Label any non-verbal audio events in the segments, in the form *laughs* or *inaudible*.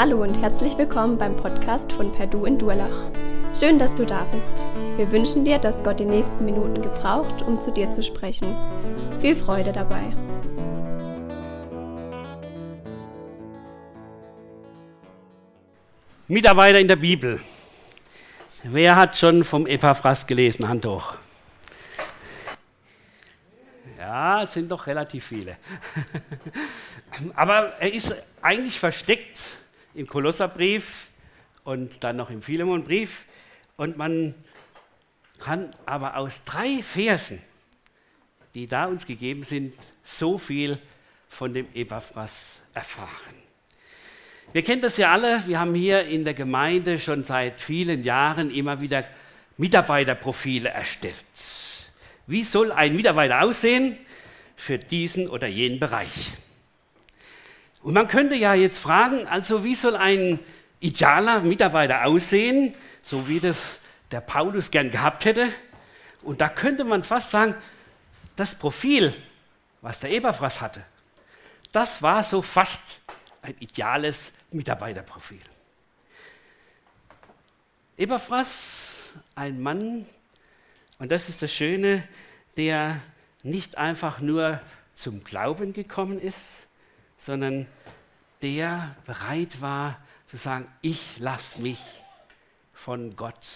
Hallo und herzlich willkommen beim Podcast von Perdu in Durlach. Schön, dass du da bist. Wir wünschen dir, dass Gott die nächsten Minuten gebraucht, um zu dir zu sprechen. Viel Freude dabei. Mitarbeiter in der Bibel. Wer hat schon vom Epaphras gelesen? Hand hoch. Ja, es sind doch relativ viele. *laughs* Aber er ist eigentlich versteckt im Kolosserbrief und dann noch im Philemonbrief. Und man kann aber aus drei Versen, die da uns gegeben sind, so viel von dem Epaphras erfahren. Wir kennen das ja alle, wir haben hier in der Gemeinde schon seit vielen Jahren immer wieder Mitarbeiterprofile erstellt. Wie soll ein Mitarbeiter aussehen für diesen oder jenen Bereich? Und man könnte ja jetzt fragen, also wie soll ein idealer Mitarbeiter aussehen, so wie das der Paulus gern gehabt hätte? Und da könnte man fast sagen, das Profil, was der Eberfraß hatte, das war so fast ein ideales Mitarbeiterprofil. Eberfraß, ein Mann, und das ist das Schöne, der nicht einfach nur zum Glauben gekommen ist, sondern der bereit war zu sagen, ich lasse mich von Gott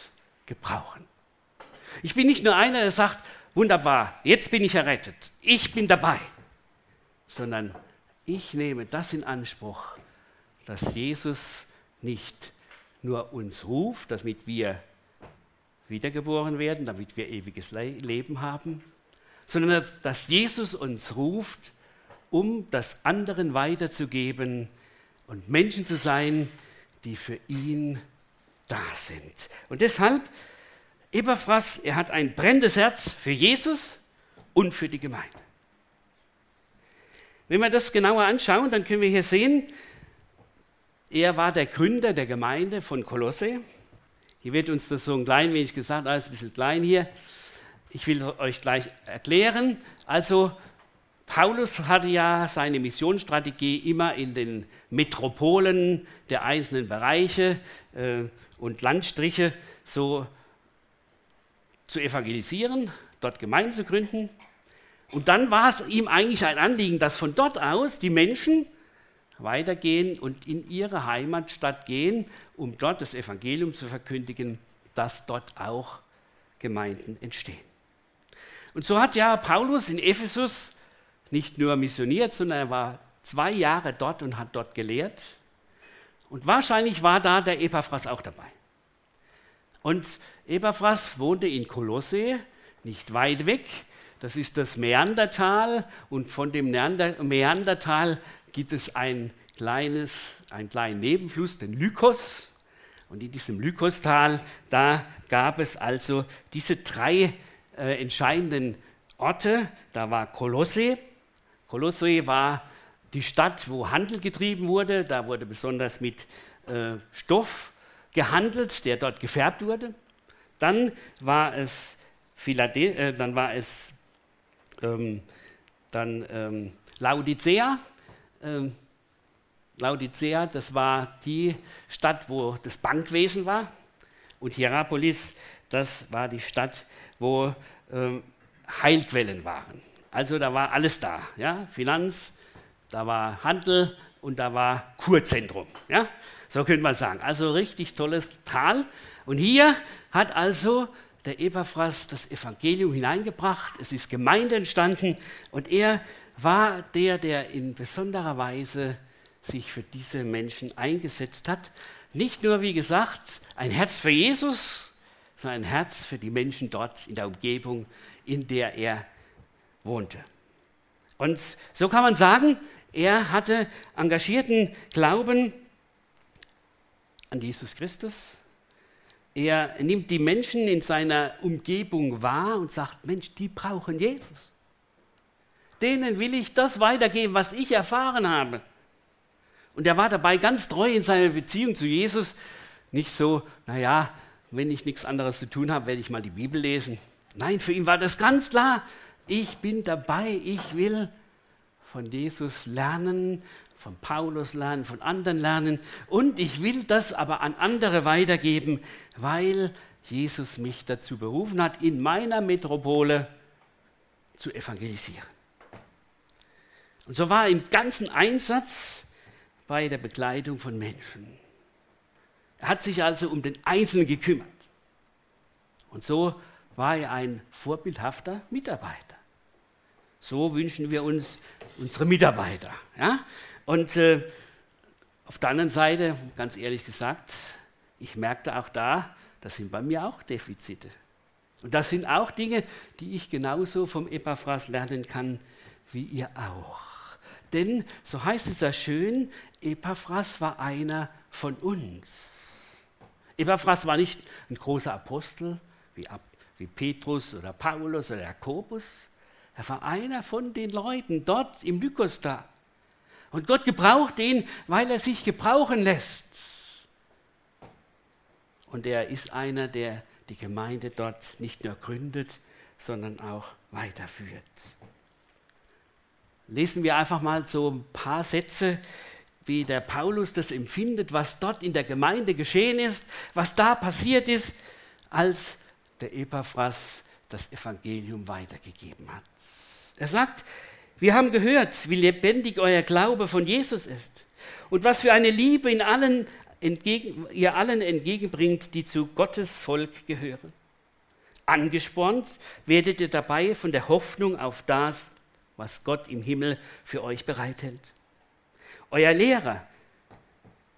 gebrauchen. Ich bin nicht nur einer, der sagt, wunderbar, jetzt bin ich errettet, ich bin dabei, sondern ich nehme das in Anspruch, dass Jesus nicht nur uns ruft, damit wir wiedergeboren werden, damit wir ewiges Leben haben, sondern dass Jesus uns ruft, um das anderen weiterzugeben und Menschen zu sein, die für ihn da sind. Und deshalb, Epaphras, er hat ein brennendes Herz für Jesus und für die Gemeinde. Wenn wir das genauer anschauen, dann können wir hier sehen, er war der Gründer der Gemeinde von Kolosse. Hier wird uns das so ein klein wenig gesagt, alles ein bisschen klein hier. Ich will euch gleich erklären. Also Paulus hatte ja seine Missionsstrategie immer in den Metropolen der einzelnen Bereiche äh, und Landstriche so zu evangelisieren, dort Gemeinden zu gründen. Und dann war es ihm eigentlich ein Anliegen, dass von dort aus die Menschen weitergehen und in ihre Heimatstadt gehen, um dort das Evangelium zu verkündigen, dass dort auch Gemeinden entstehen. Und so hat ja Paulus in Ephesus nicht nur missioniert, sondern er war zwei Jahre dort und hat dort gelehrt. Und wahrscheinlich war da der Epaphras auch dabei. Und Epaphras wohnte in Kolosse, nicht weit weg. Das ist das Meandertal. Und von dem Meandertal gibt es ein kleines, einen kleinen Nebenfluss, den Lykos. Und in diesem Lykostal, da gab es also diese drei äh, entscheidenden Orte. Da war Kolosse, Kolosse war die Stadt, wo Handel getrieben wurde. Da wurde besonders mit äh, Stoff gehandelt, der dort gefärbt wurde. Dann war es, Philade äh, dann war es ähm, dann, ähm, Laodicea. Ähm, Laodicea, das war die Stadt, wo das Bankwesen war. Und Hierapolis, das war die Stadt, wo ähm, Heilquellen waren. Also da war alles da. Ja? Finanz, da war Handel und da war Kurzentrum. Ja? So könnte man sagen. Also richtig tolles Tal. Und hier hat also der Epaphras das Evangelium hineingebracht. Es ist Gemeinde entstanden und er war der, der in besonderer Weise sich für diese Menschen eingesetzt hat. Nicht nur, wie gesagt, ein Herz für Jesus, sondern ein Herz für die Menschen dort in der Umgebung, in der er wohnte. Und so kann man sagen, er hatte engagierten Glauben an Jesus Christus. Er nimmt die Menschen in seiner Umgebung wahr und sagt, Mensch, die brauchen Jesus. Denen will ich das weitergeben, was ich erfahren habe. Und er war dabei ganz treu in seiner Beziehung zu Jesus. Nicht so, naja, wenn ich nichts anderes zu tun habe, werde ich mal die Bibel lesen. Nein, für ihn war das ganz klar ich bin dabei, ich will von Jesus lernen, von Paulus lernen, von anderen lernen. Und ich will das aber an andere weitergeben, weil Jesus mich dazu berufen hat, in meiner Metropole zu evangelisieren. Und so war er im ganzen Einsatz bei der Begleitung von Menschen. Er hat sich also um den Einzelnen gekümmert. Und so war er ein vorbildhafter Mitarbeiter. So wünschen wir uns unsere Mitarbeiter. Ja? Und äh, auf der anderen Seite, ganz ehrlich gesagt, ich merkte auch da, das sind bei mir auch Defizite. Und das sind auch Dinge, die ich genauso vom Epaphras lernen kann wie ihr auch. Denn, so heißt es ja schön, Epaphras war einer von uns. Epaphras war nicht ein großer Apostel wie, wie Petrus oder Paulus oder Jakobus. Er war einer von den Leuten dort im Lykostar. Und Gott gebraucht ihn, weil er sich gebrauchen lässt. Und er ist einer, der die Gemeinde dort nicht nur gründet, sondern auch weiterführt. Lesen wir einfach mal so ein paar Sätze, wie der Paulus das empfindet, was dort in der Gemeinde geschehen ist, was da passiert ist, als der Epaphras das Evangelium weitergegeben hat. Er sagt, wir haben gehört, wie lebendig euer Glaube von Jesus ist und was für eine Liebe in allen entgegen, ihr allen entgegenbringt, die zu Gottes Volk gehören. Angespornt werdet ihr dabei von der Hoffnung auf das, was Gott im Himmel für euch bereithält. Euer Lehrer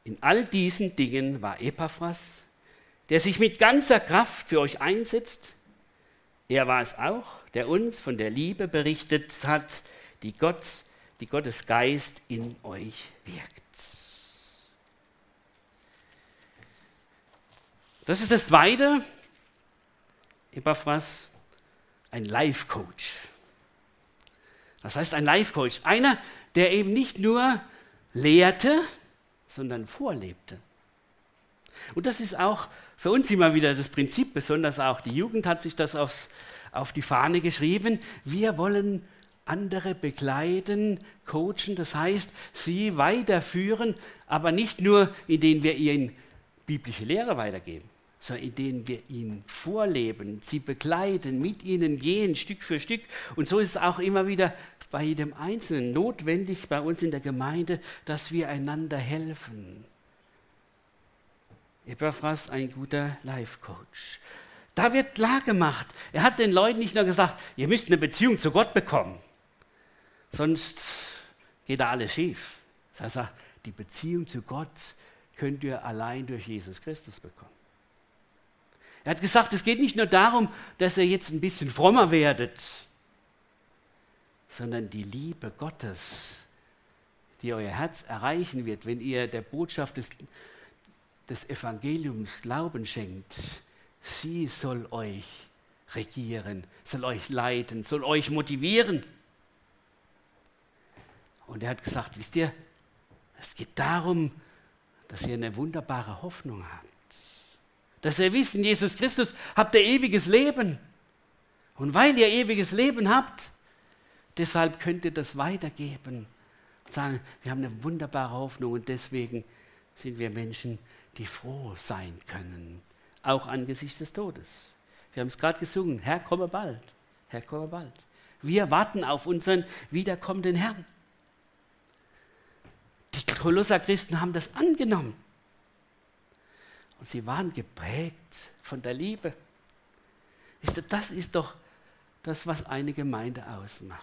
in all diesen Dingen war Epaphras, der sich mit ganzer Kraft für euch einsetzt. Er war es auch, der uns von der Liebe berichtet hat, die Gott, die Gottes Geist in euch wirkt. Das ist das Zweite. Epaphras, ein Life-Coach. Was heißt ein Life-Coach? Einer, der eben nicht nur lehrte, sondern vorlebte. Und das ist auch für uns immer wieder das Prinzip, besonders auch die Jugend hat sich das aufs, auf die Fahne geschrieben. Wir wollen andere begleiten, coachen, das heißt, sie weiterführen, aber nicht nur, indem wir ihnen biblische Lehre weitergeben, sondern indem wir ihnen vorleben, sie begleiten, mit ihnen gehen, Stück für Stück. Und so ist es auch immer wieder bei jedem Einzelnen notwendig bei uns in der Gemeinde, dass wir einander helfen. Epaphras, ein guter Life-Coach. Da wird klar gemacht, er hat den Leuten nicht nur gesagt, ihr müsst eine Beziehung zu Gott bekommen, sonst geht da alles schief. Das heißt, die Beziehung zu Gott könnt ihr allein durch Jesus Christus bekommen. Er hat gesagt, es geht nicht nur darum, dass ihr jetzt ein bisschen frommer werdet, sondern die Liebe Gottes, die euer Herz erreichen wird, wenn ihr der Botschaft des, des Evangeliums Glauben schenkt, sie soll euch regieren, soll euch leiten, soll euch motivieren. Und er hat gesagt, wisst ihr, es geht darum, dass ihr eine wunderbare Hoffnung habt dass ihr wisst, in Jesus Christus habt ihr ewiges Leben. Und weil ihr ewiges Leben habt, deshalb könnt ihr das weitergeben und sagen, wir haben eine wunderbare Hoffnung und deswegen sind wir Menschen, die froh sein können, auch angesichts des Todes. Wir haben es gerade gesungen, Herr, komme bald, Herr, komme bald. Wir warten auf unseren wiederkommenden Herrn. Die Kolosser Christen haben das angenommen. Und sie waren geprägt von der Liebe. Wisst ihr, das ist doch das, was eine Gemeinde ausmacht.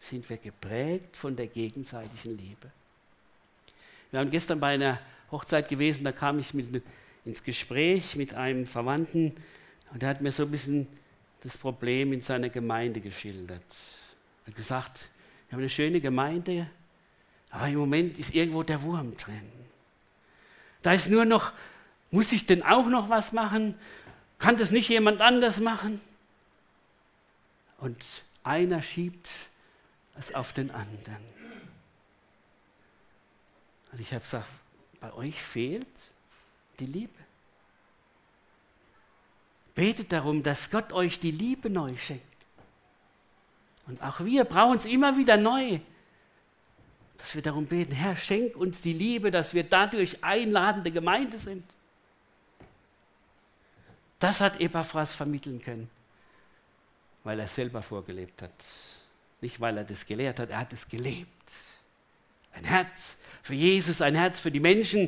Sind wir geprägt von der gegenseitigen Liebe. Wir waren gestern bei einer Hochzeit gewesen, da kam ich mit, ins Gespräch mit einem Verwandten und er hat mir so ein bisschen das Problem in seiner Gemeinde geschildert. Er hat gesagt, wir haben eine schöne Gemeinde, aber im Moment ist irgendwo der Wurm drin. Da ist nur noch muss ich denn auch noch was machen? Kann das nicht jemand anders machen? Und einer schiebt es auf den anderen. Und ich habe gesagt, bei euch fehlt die Liebe. Betet darum, dass Gott euch die Liebe neu schenkt. Und auch wir brauchen es immer wieder neu, dass wir darum beten, Herr, schenk uns die Liebe, dass wir dadurch einladende Gemeinde sind. Das hat Epaphras vermitteln können, weil er selber vorgelebt hat. Nicht, weil er das gelehrt hat, er hat es gelebt. Ein Herz für Jesus, ein Herz für die Menschen,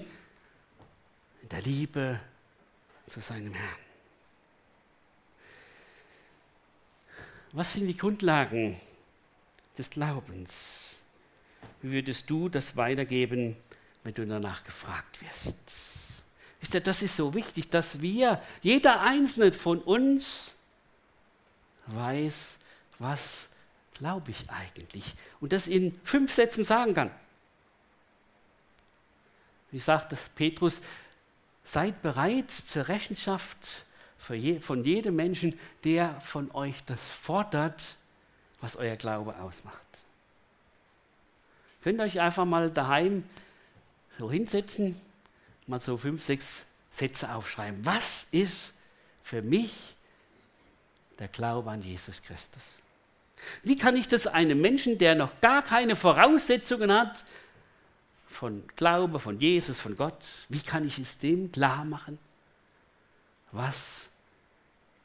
in der Liebe zu seinem Herrn. Was sind die Grundlagen des Glaubens? Wie würdest du das weitergeben, wenn du danach gefragt wirst? Wisst ihr, das ist so wichtig, dass wir, jeder Einzelne von uns, weiß, was glaube ich eigentlich? Und das in fünf Sätzen sagen kann. Wie sagt Petrus, seid bereit zur Rechenschaft von jedem Menschen, der von euch das fordert, was euer Glaube ausmacht. Könnt ihr euch einfach mal daheim so hinsetzen, mal so fünf, sechs Sätze aufschreiben. Was ist für mich der Glaube an Jesus Christus? Wie kann ich das einem Menschen, der noch gar keine Voraussetzungen hat, von Glaube, von Jesus, von Gott, wie kann ich es dem klar machen, was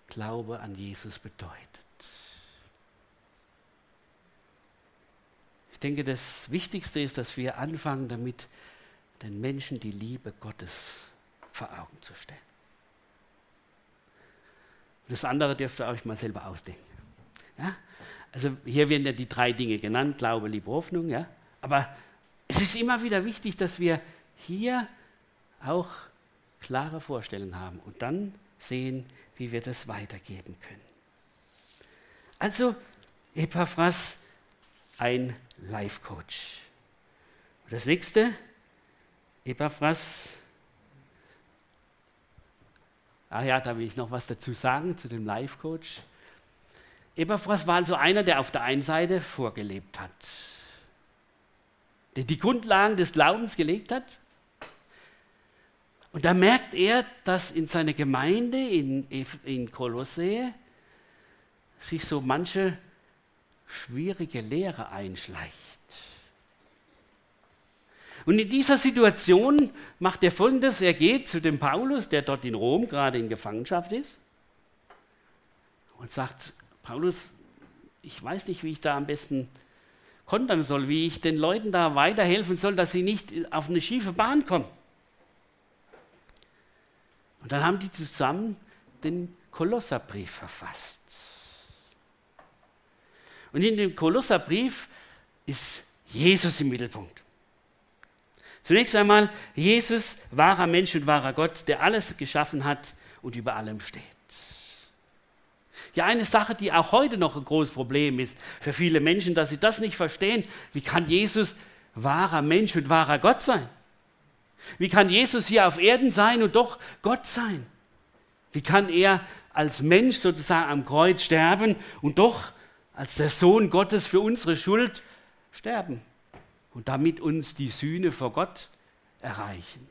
Glaube an Jesus bedeutet? Ich denke, das Wichtigste ist, dass wir anfangen damit, den Menschen die Liebe Gottes vor Augen zu stellen. Das andere dürft ihr euch mal selber ausdenken. Ja? Also hier werden ja die drei Dinge genannt, Glaube, Liebe, Hoffnung. Ja? Aber es ist immer wieder wichtig, dass wir hier auch klare Vorstellungen haben und dann sehen, wie wir das weitergeben können. Also Epaphras, ein Life Coach. Das nächste, Epaphras. Ah ja, da will ich noch was dazu sagen zu dem Life Coach. Epaphras war also einer, der auf der einen Seite vorgelebt hat, der die Grundlagen des Glaubens gelegt hat. Und da merkt er, dass in seiner Gemeinde in, in Kolossä sich so manche schwierige Lehre einschleicht. Und in dieser Situation macht er folgendes: Er geht zu dem Paulus, der dort in Rom gerade in Gefangenschaft ist, und sagt: Paulus, ich weiß nicht, wie ich da am besten kontern soll, wie ich den Leuten da weiterhelfen soll, dass sie nicht auf eine schiefe Bahn kommen. Und dann haben die zusammen den Kolosserbrief verfasst. Und in dem Kolosserbrief ist Jesus im Mittelpunkt. Zunächst einmal, Jesus, wahrer Mensch und wahrer Gott, der alles geschaffen hat und über allem steht. Ja, eine Sache, die auch heute noch ein großes Problem ist für viele Menschen, dass sie das nicht verstehen. Wie kann Jesus wahrer Mensch und wahrer Gott sein? Wie kann Jesus hier auf Erden sein und doch Gott sein? Wie kann er als Mensch sozusagen am Kreuz sterben und doch als der Sohn Gottes für unsere Schuld sterben und damit uns die Sühne vor Gott erreichen?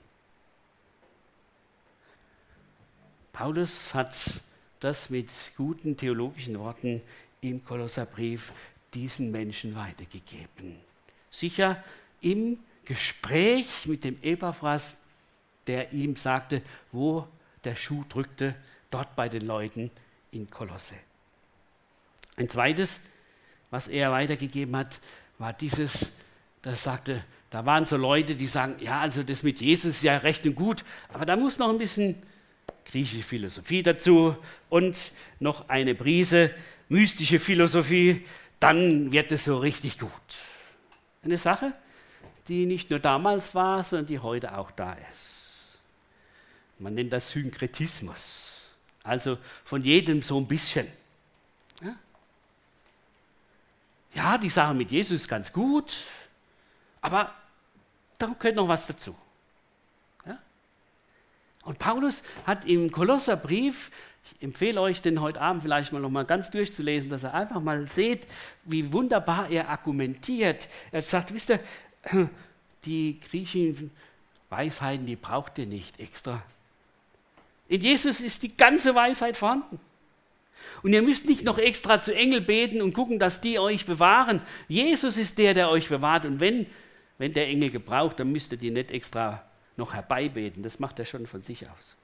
Paulus hat das mit guten theologischen Worten im Kolosserbrief diesen Menschen weitergegeben. Sicher im Gespräch mit dem Epaphras, der ihm sagte, wo der Schuh drückte, dort bei den Leuten in Kolosse. Ein zweites, was er weitergegeben hat, war dieses, das sagte, da waren so Leute, die sagen, ja, also das mit Jesus ist ja recht und gut, aber da muss noch ein bisschen griechische Philosophie dazu und noch eine Prise mystische Philosophie, dann wird es so richtig gut. Eine Sache, die nicht nur damals war, sondern die heute auch da ist. Man nennt das Synkretismus, also von jedem so ein bisschen. Ja, ja die Sache mit Jesus ist ganz gut, aber da gehört noch was dazu. Und Paulus hat im Kolosserbrief, ich empfehle euch den heute Abend vielleicht mal noch mal ganz durchzulesen, dass ihr einfach mal seht, wie wunderbar er argumentiert. Er sagt, wisst ihr, *clears throat* die griechischen Weisheiten, die braucht ihr nicht extra. In Jesus ist die ganze Weisheit vorhanden. Und ihr müsst nicht noch extra zu Engel beten und gucken, dass die euch bewahren. Jesus ist der, der euch bewahrt. Und wenn, wenn der Engel gebraucht, dann müsst ihr die nicht extra noch herbeibeten. Das macht er schon von sich aus.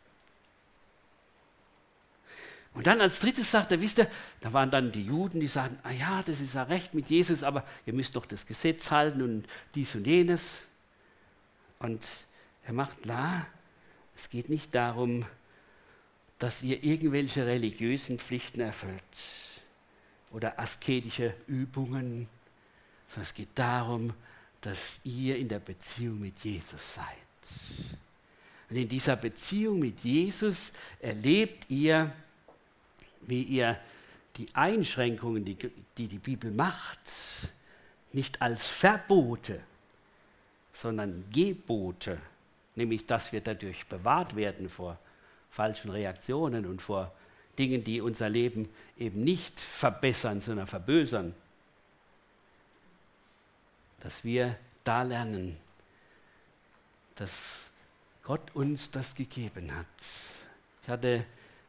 Und dann als drittes sagt er, wisst ihr, da waren dann die Juden, die sagen, ah ja, das ist ja recht mit Jesus, aber ihr müsst doch das Gesetz halten und dies und jenes. Und er macht klar, es geht nicht darum, dass ihr irgendwelche religiösen Pflichten erfüllt oder asketische Übungen, sondern es geht darum, dass ihr in der Beziehung mit Jesus seid. Und in dieser Beziehung mit Jesus erlebt ihr, wie ihr die Einschränkungen, die die, die Bibel macht, nicht als Verbote, sondern Gebote, nämlich dass wir dadurch bewahrt werden vor falschen Reaktionen und vor Dingen, die unser Leben eben nicht verbessern, sondern verbösern. Dass wir da lernen, dass Gott uns das gegeben hat. Ich hatte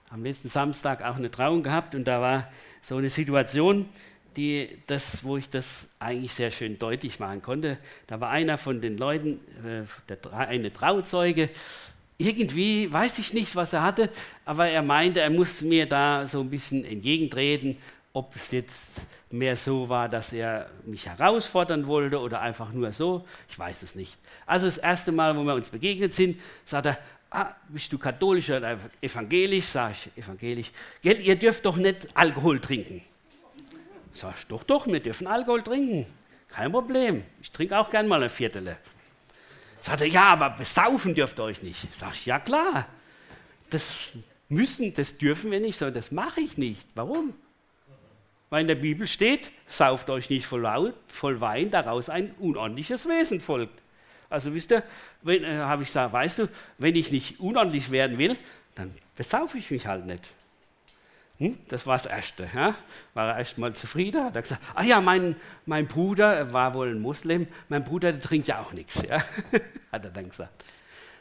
am letzten Samstag auch eine Trauung gehabt und da war so eine Situation, die das, wo ich das eigentlich sehr schön deutlich machen konnte. Da war einer von den Leuten, äh, eine Trauzeuge, irgendwie weiß ich nicht, was er hatte, aber er meinte, er muss mir da so ein bisschen entgegentreten, ob es jetzt mehr so war, dass er mich herausfordern wollte oder einfach nur so, ich weiß es nicht. Also das erste Mal, wo wir uns begegnet sind, sagt er, ah, bist du katholisch oder evangelisch? Sag ich, evangelisch. Gell, ihr dürft doch nicht Alkohol trinken. Sag ich, doch, doch, wir dürfen Alkohol trinken. Kein Problem. Ich trinke auch gern mal ein Viertel. Sagt er, ja, aber besaufen dürft ihr euch nicht. Sag ich, ja klar. Das müssen, das dürfen wir nicht, sondern das mache ich nicht. Warum? Weil in der Bibel steht, sauft euch nicht voll, voll Wein, daraus ein unordentliches Wesen folgt. Also wisst ihr, äh, habe ich gesagt, weißt du, wenn ich nicht unordentlich werden will, dann besaufe ich mich halt nicht. Hm? Das war das Erste. Ja? War er erst mal zufrieden, hat er gesagt, ah ja, mein, mein Bruder, war wohl ein Muslim, mein Bruder, der trinkt ja auch nichts. Ja? *laughs* hat er dann gesagt.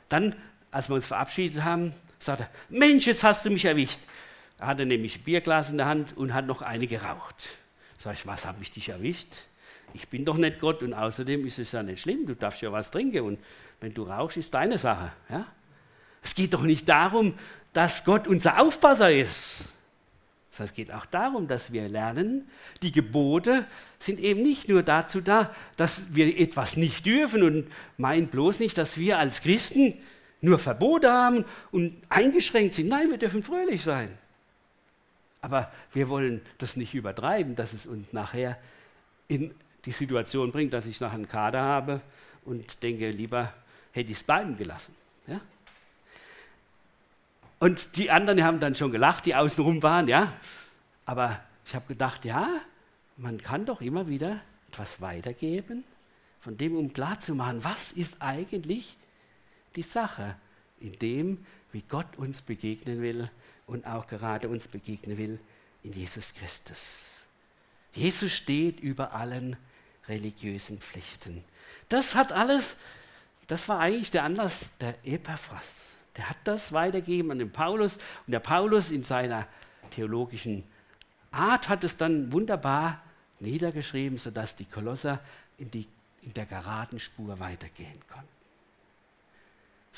Dann, als wir uns verabschiedet haben, sagt er, Mensch, jetzt hast du mich erwischt. Er hatte nämlich ein Bierglas in der Hand und hat noch eine geraucht. Sag ich, was habe ich dich erwischt? Ich bin doch nicht Gott und außerdem ist es ja nicht schlimm, du darfst ja was trinken und wenn du rauchst, ist deine Sache. Ja? Es geht doch nicht darum, dass Gott unser Aufpasser ist. Das heißt, es geht auch darum, dass wir lernen, die Gebote sind eben nicht nur dazu da, dass wir etwas nicht dürfen und meinen bloß nicht, dass wir als Christen nur Verbote haben und eingeschränkt sind. Nein, wir dürfen fröhlich sein. Aber wir wollen das nicht übertreiben, dass es uns nachher in die Situation bringt, dass ich nachher einen Kader habe und denke, lieber hätte ich es bleiben gelassen. Ja? Und die anderen haben dann schon gelacht, die außenrum waren, ja. Aber ich habe gedacht, ja, man kann doch immer wieder etwas weitergeben, von dem, um klarzumachen, was ist eigentlich die Sache in dem, wie Gott uns begegnen will und auch gerade uns begegnen will in Jesus Christus. Jesus steht über allen religiösen Pflichten. Das hat alles, das war eigentlich der Anlass der Epaphras. Der hat das weitergegeben an den Paulus und der Paulus in seiner theologischen Art hat es dann wunderbar niedergeschrieben, sodass die Kolosser in, die, in der geraden Spur weitergehen konnten.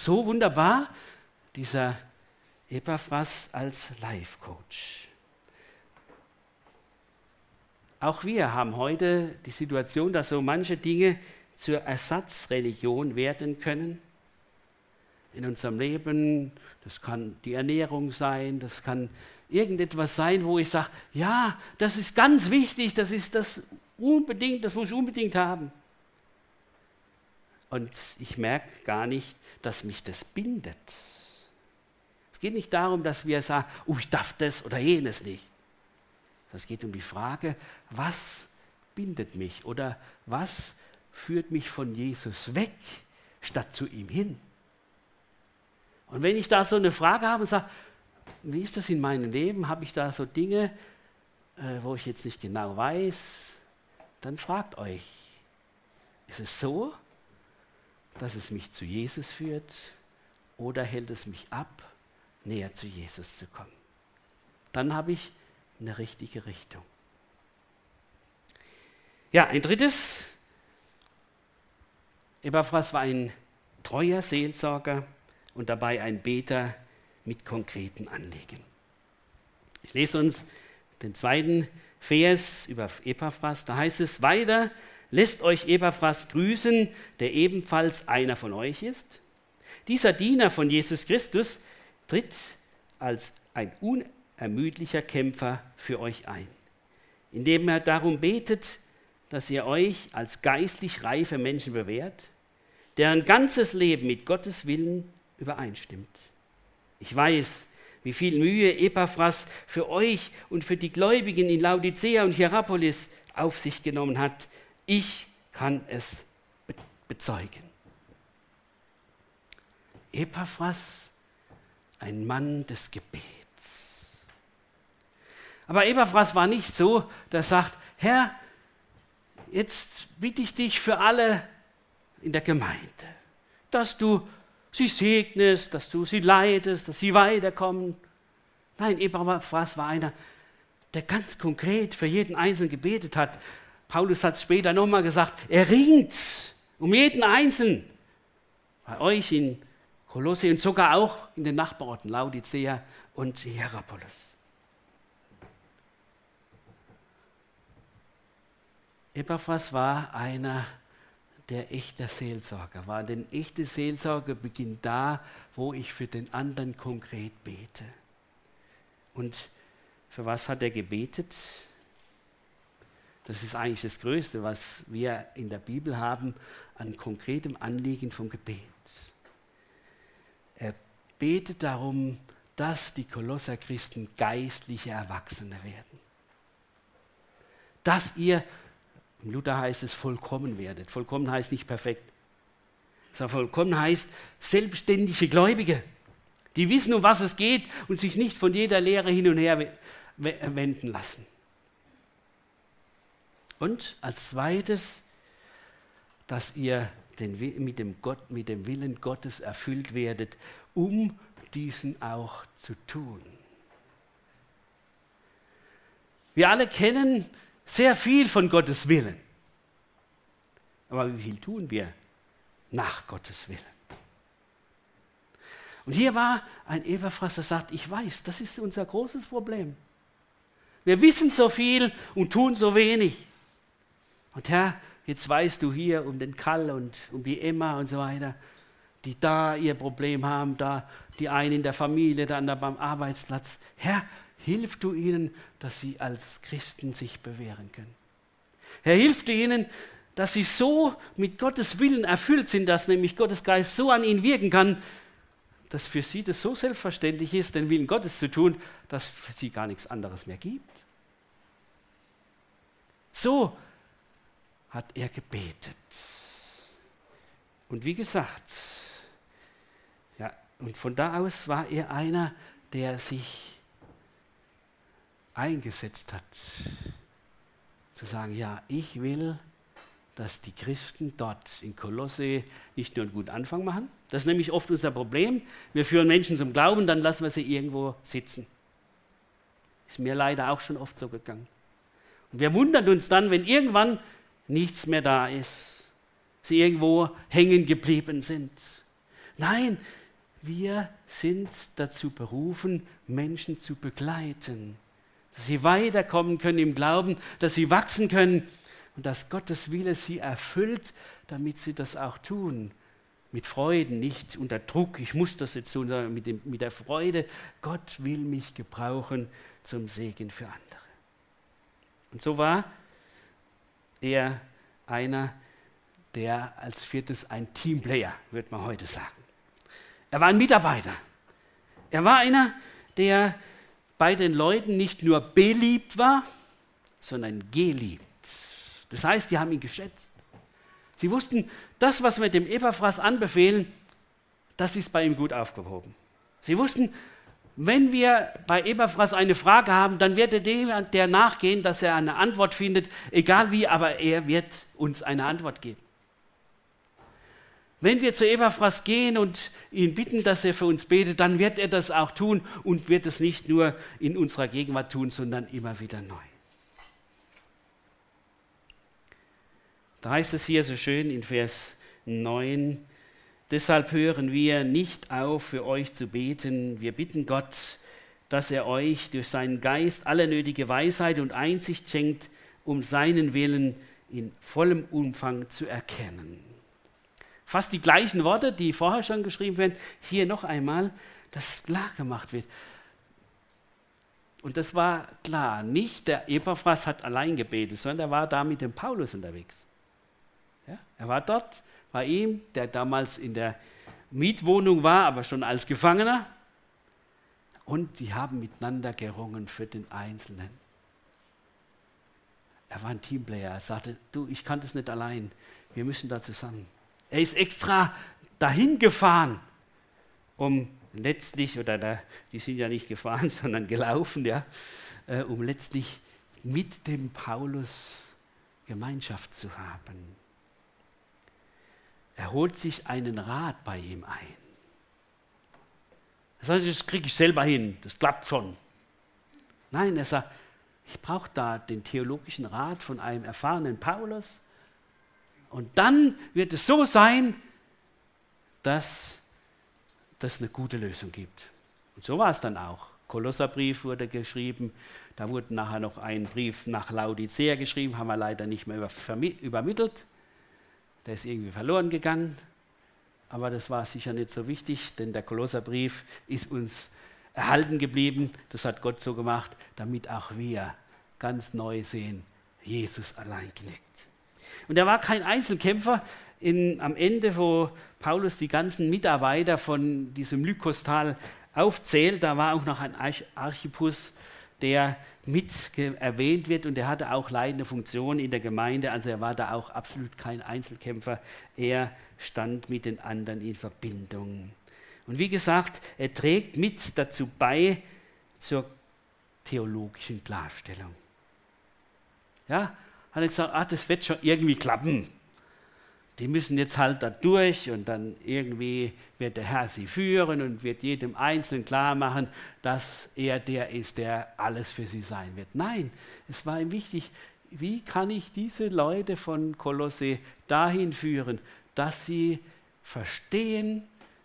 So wunderbar dieser Epaphras als Life Coach. Auch wir haben heute die Situation, dass so manche Dinge zur Ersatzreligion werden können in unserem Leben. Das kann die Ernährung sein, das kann irgendetwas sein, wo ich sage, ja, das ist ganz wichtig, das ist das unbedingt, das muss ich unbedingt haben. Und ich merke gar nicht, dass mich das bindet. Es geht nicht darum, dass wir sagen, oh, ich darf das oder jenes nicht. Es geht um die Frage, was bindet mich oder was führt mich von Jesus weg, statt zu ihm hin. Und wenn ich da so eine Frage habe und sage, wie ist das in meinem Leben? Habe ich da so Dinge, äh, wo ich jetzt nicht genau weiß? Dann fragt euch, ist es so, dass es mich zu Jesus führt oder hält es mich ab, näher zu Jesus zu kommen? Dann habe ich in der richtige Richtung. Ja, ein drittes. Epaphras war ein treuer Seelsorger und dabei ein Beter mit konkreten Anliegen. Ich lese uns den zweiten Vers über Epaphras. Da heißt es weiter, lässt euch Epaphras grüßen, der ebenfalls einer von euch ist. Dieser Diener von Jesus Christus tritt als ein unermüdlicher Kämpfer für euch ein, indem er darum betet, dass ihr euch als geistlich reife Menschen bewährt, deren ganzes Leben mit Gottes Willen übereinstimmt. Ich weiß, wie viel Mühe Epaphras für euch und für die Gläubigen in Laodicea und Hierapolis auf sich genommen hat. Ich kann es bezeugen. Epaphras, ein Mann des Gebets. Aber Epaphras war nicht so, der sagt, Herr, jetzt bitte ich dich für alle in der Gemeinde, dass du sie segnest, dass du sie leitest, dass sie weiterkommen. Nein, Epaphras war einer, der ganz konkret für jeden Einzelnen gebetet hat. Paulus hat später nochmal gesagt, er ringt um jeden Einzelnen. Bei euch in Kolosse und sogar auch in den Nachbarorten Laodicea und Hierapolis. Epaphras war einer, der echte Seelsorger war. Denn echte Seelsorge beginnt da, wo ich für den anderen konkret bete. Und für was hat er gebetet? Das ist eigentlich das Größte, was wir in der Bibel haben an konkretem Anliegen vom Gebet. Er betet darum, dass die Kolosser Christen geistliche Erwachsene werden. Dass ihr im Luther heißt es vollkommen werdet. Vollkommen heißt nicht perfekt. Sondern vollkommen heißt selbstständige Gläubige, die wissen, um was es geht und sich nicht von jeder Lehre hin und her wenden lassen. Und als zweites, dass ihr den, mit, dem Gott, mit dem Willen Gottes erfüllt werdet, um diesen auch zu tun. Wir alle kennen sehr viel von Gottes Willen. Aber wie viel tun wir nach Gottes Willen? Und hier war ein Eberfraß, der sagt, ich weiß, das ist unser großes Problem. Wir wissen so viel und tun so wenig. Und Herr, jetzt weißt du hier um den Kall und um die Emma und so weiter, die da ihr Problem haben, da die einen in der Familie, der andere beim Arbeitsplatz. Herr, hilf du ihnen, dass sie als Christen sich bewähren können. Herr, hilf du ihnen, dass sie so mit Gottes Willen erfüllt sind, dass nämlich Gottes Geist so an ihnen wirken kann, dass für sie das so selbstverständlich ist, den Willen Gottes zu tun, dass für sie gar nichts anderes mehr gibt. So hat er gebetet. Und wie gesagt, ja, und von da aus war er einer, der sich eingesetzt hat, zu sagen, ja, ich will, dass die Christen dort in Kolosse nicht nur einen guten Anfang machen. Das ist nämlich oft unser Problem. Wir führen Menschen zum Glauben, dann lassen wir sie irgendwo sitzen. Ist mir leider auch schon oft so gegangen. Und wir wundern uns dann, wenn irgendwann nichts mehr da ist, sie irgendwo hängen geblieben sind. Nein, wir sind dazu berufen, Menschen zu begleiten dass sie weiterkommen können im Glauben, dass sie wachsen können und dass Gottes Wille sie erfüllt, damit sie das auch tun. Mit Freuden, nicht unter Druck, ich muss das jetzt tun, sondern mit, dem, mit der Freude, Gott will mich gebrauchen zum Segen für andere. Und so war er einer, der als viertes ein Teamplayer, würde man heute sagen. Er war ein Mitarbeiter. Er war einer, der bei den Leuten nicht nur beliebt war, sondern geliebt. Das heißt, die haben ihn geschätzt. Sie wussten, das, was wir dem Epaphras anbefehlen, das ist bei ihm gut aufgehoben. Sie wussten, wenn wir bei Epaphras eine Frage haben, dann wird er dem, der nachgehen, dass er eine Antwort findet, egal wie, aber er wird uns eine Antwort geben. Wenn wir zu Epaphras gehen und ihn bitten, dass er für uns betet, dann wird er das auch tun und wird es nicht nur in unserer Gegenwart tun, sondern immer wieder neu. Da heißt es hier so schön in Vers 9, deshalb hören wir nicht auf, für euch zu beten. Wir bitten Gott, dass er euch durch seinen Geist alle nötige Weisheit und Einsicht schenkt, um seinen Willen in vollem Umfang zu erkennen fast die gleichen Worte, die vorher schon geschrieben werden, hier noch einmal, dass klar gemacht wird. Und das war klar, nicht der Epaphras hat allein gebetet, sondern er war da mit dem Paulus unterwegs. Ja, er war dort bei ihm, der damals in der Mietwohnung war, aber schon als Gefangener. Und die haben miteinander gerungen für den Einzelnen. Er war ein Teamplayer. Er sagte, du, ich kann das nicht allein. Wir müssen da zusammen. Er ist extra dahin gefahren, um letztlich, oder da, die sind ja nicht gefahren, *laughs* sondern gelaufen, ja, äh, um letztlich mit dem Paulus Gemeinschaft zu haben. Er holt sich einen Rat bei ihm ein. Er sagt, das kriege ich selber hin, das klappt schon. Nein, er sagt, ich brauche da den theologischen Rat von einem erfahrenen Paulus, und dann wird es so sein, dass das eine gute Lösung gibt. Und so war es dann auch. Kolosserbrief wurde geschrieben, da wurde nachher noch ein Brief nach Laodicea geschrieben, haben wir leider nicht mehr übermittelt. Der ist irgendwie verloren gegangen, aber das war sicher nicht so wichtig, denn der Kolosserbrief ist uns erhalten geblieben. Das hat Gott so gemacht, damit auch wir ganz neu sehen, Jesus allein genügt. Und er war kein Einzelkämpfer. In, am Ende, wo Paulus die ganzen Mitarbeiter von diesem Lykostal aufzählt, da war auch noch ein Archipus, der mit erwähnt wird und er hatte auch leitende Funktionen in der Gemeinde, also er war da auch absolut kein Einzelkämpfer, er stand mit den anderen in Verbindung. Und wie gesagt, er trägt mit dazu bei zur theologischen Klarstellung. Ja, hat er gesagt, ah, das wird schon irgendwie klappen. Die müssen jetzt halt da durch und dann irgendwie wird der Herr sie führen und wird jedem Einzelnen klar machen, dass er der ist, der alles für sie sein wird. Nein, es war ihm wichtig, wie kann ich diese Leute von Kolosse dahin führen, dass sie verstehen,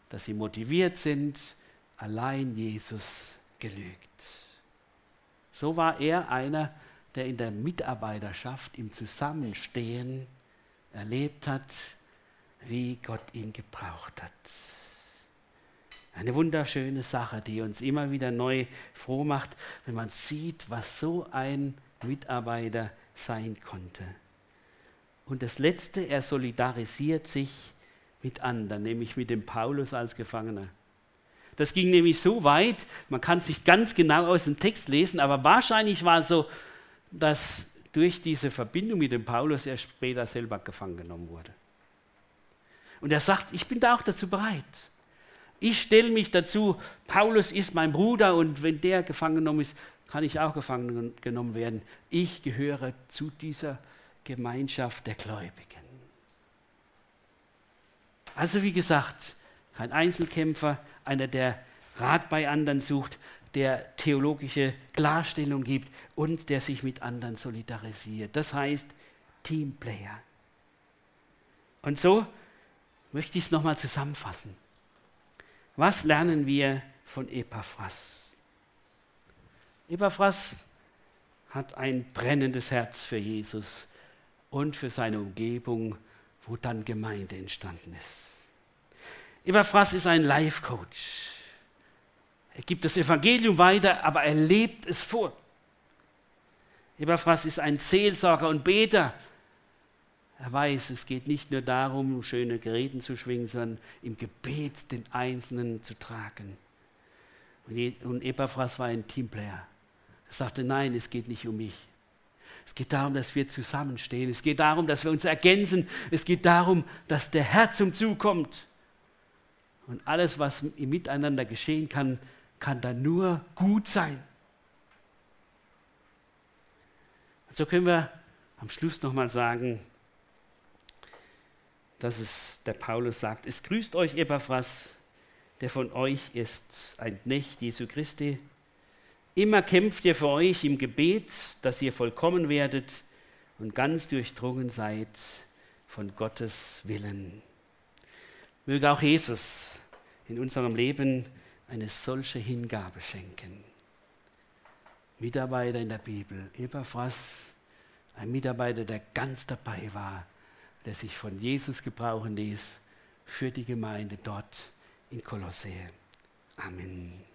dass sie motiviert sind, allein Jesus genügt. So war er einer, der in der Mitarbeiterschaft, im Zusammenstehen erlebt hat, wie Gott ihn gebraucht hat. Eine wunderschöne Sache, die uns immer wieder neu froh macht, wenn man sieht, was so ein Mitarbeiter sein konnte. Und das Letzte, er solidarisiert sich mit anderen, nämlich mit dem Paulus als Gefangener. Das ging nämlich so weit, man kann es nicht ganz genau aus dem Text lesen, aber wahrscheinlich war es so, dass durch diese Verbindung mit dem Paulus er später selber gefangen genommen wurde. Und er sagt, ich bin da auch dazu bereit. Ich stelle mich dazu, Paulus ist mein Bruder und wenn der gefangen genommen ist, kann ich auch gefangen genommen werden. Ich gehöre zu dieser Gemeinschaft der Gläubigen. Also wie gesagt, kein Einzelkämpfer, einer, der Rat bei anderen sucht, der theologische Klarstellung gibt und der sich mit anderen solidarisiert. Das heißt Teamplayer. Und so möchte ich es nochmal zusammenfassen. Was lernen wir von Epaphras? Epaphras hat ein brennendes Herz für Jesus und für seine Umgebung, wo dann Gemeinde entstanden ist. Epaphras ist ein Life-Coach. Er gibt das Evangelium weiter, aber er lebt es vor. Epaphras ist ein Seelsorger und Beter. Er weiß, es geht nicht nur darum, schöne Geräten zu schwingen, sondern im Gebet den Einzelnen zu tragen. Und Epaphras war ein Teamplayer. Er sagte, nein, es geht nicht um mich. Es geht darum, dass wir zusammenstehen. Es geht darum, dass wir uns ergänzen. Es geht darum, dass der Herr zum Zug kommt. Und alles, was im Miteinander geschehen kann, kann da nur gut sein. So können wir am Schluss nochmal sagen, dass es der Paulus sagt, es grüßt euch Epaphras, der von euch ist, ein Knecht Jesu Christi. Immer kämpft ihr für euch im Gebet, dass ihr vollkommen werdet und ganz durchdrungen seid von Gottes Willen. Möge auch Jesus in unserem Leben eine solche Hingabe schenken. Mitarbeiter in der Bibel, Epaphras, ein Mitarbeiter, der ganz dabei war, der sich von Jesus gebrauchen ließ für die Gemeinde dort in Kolossä. Amen.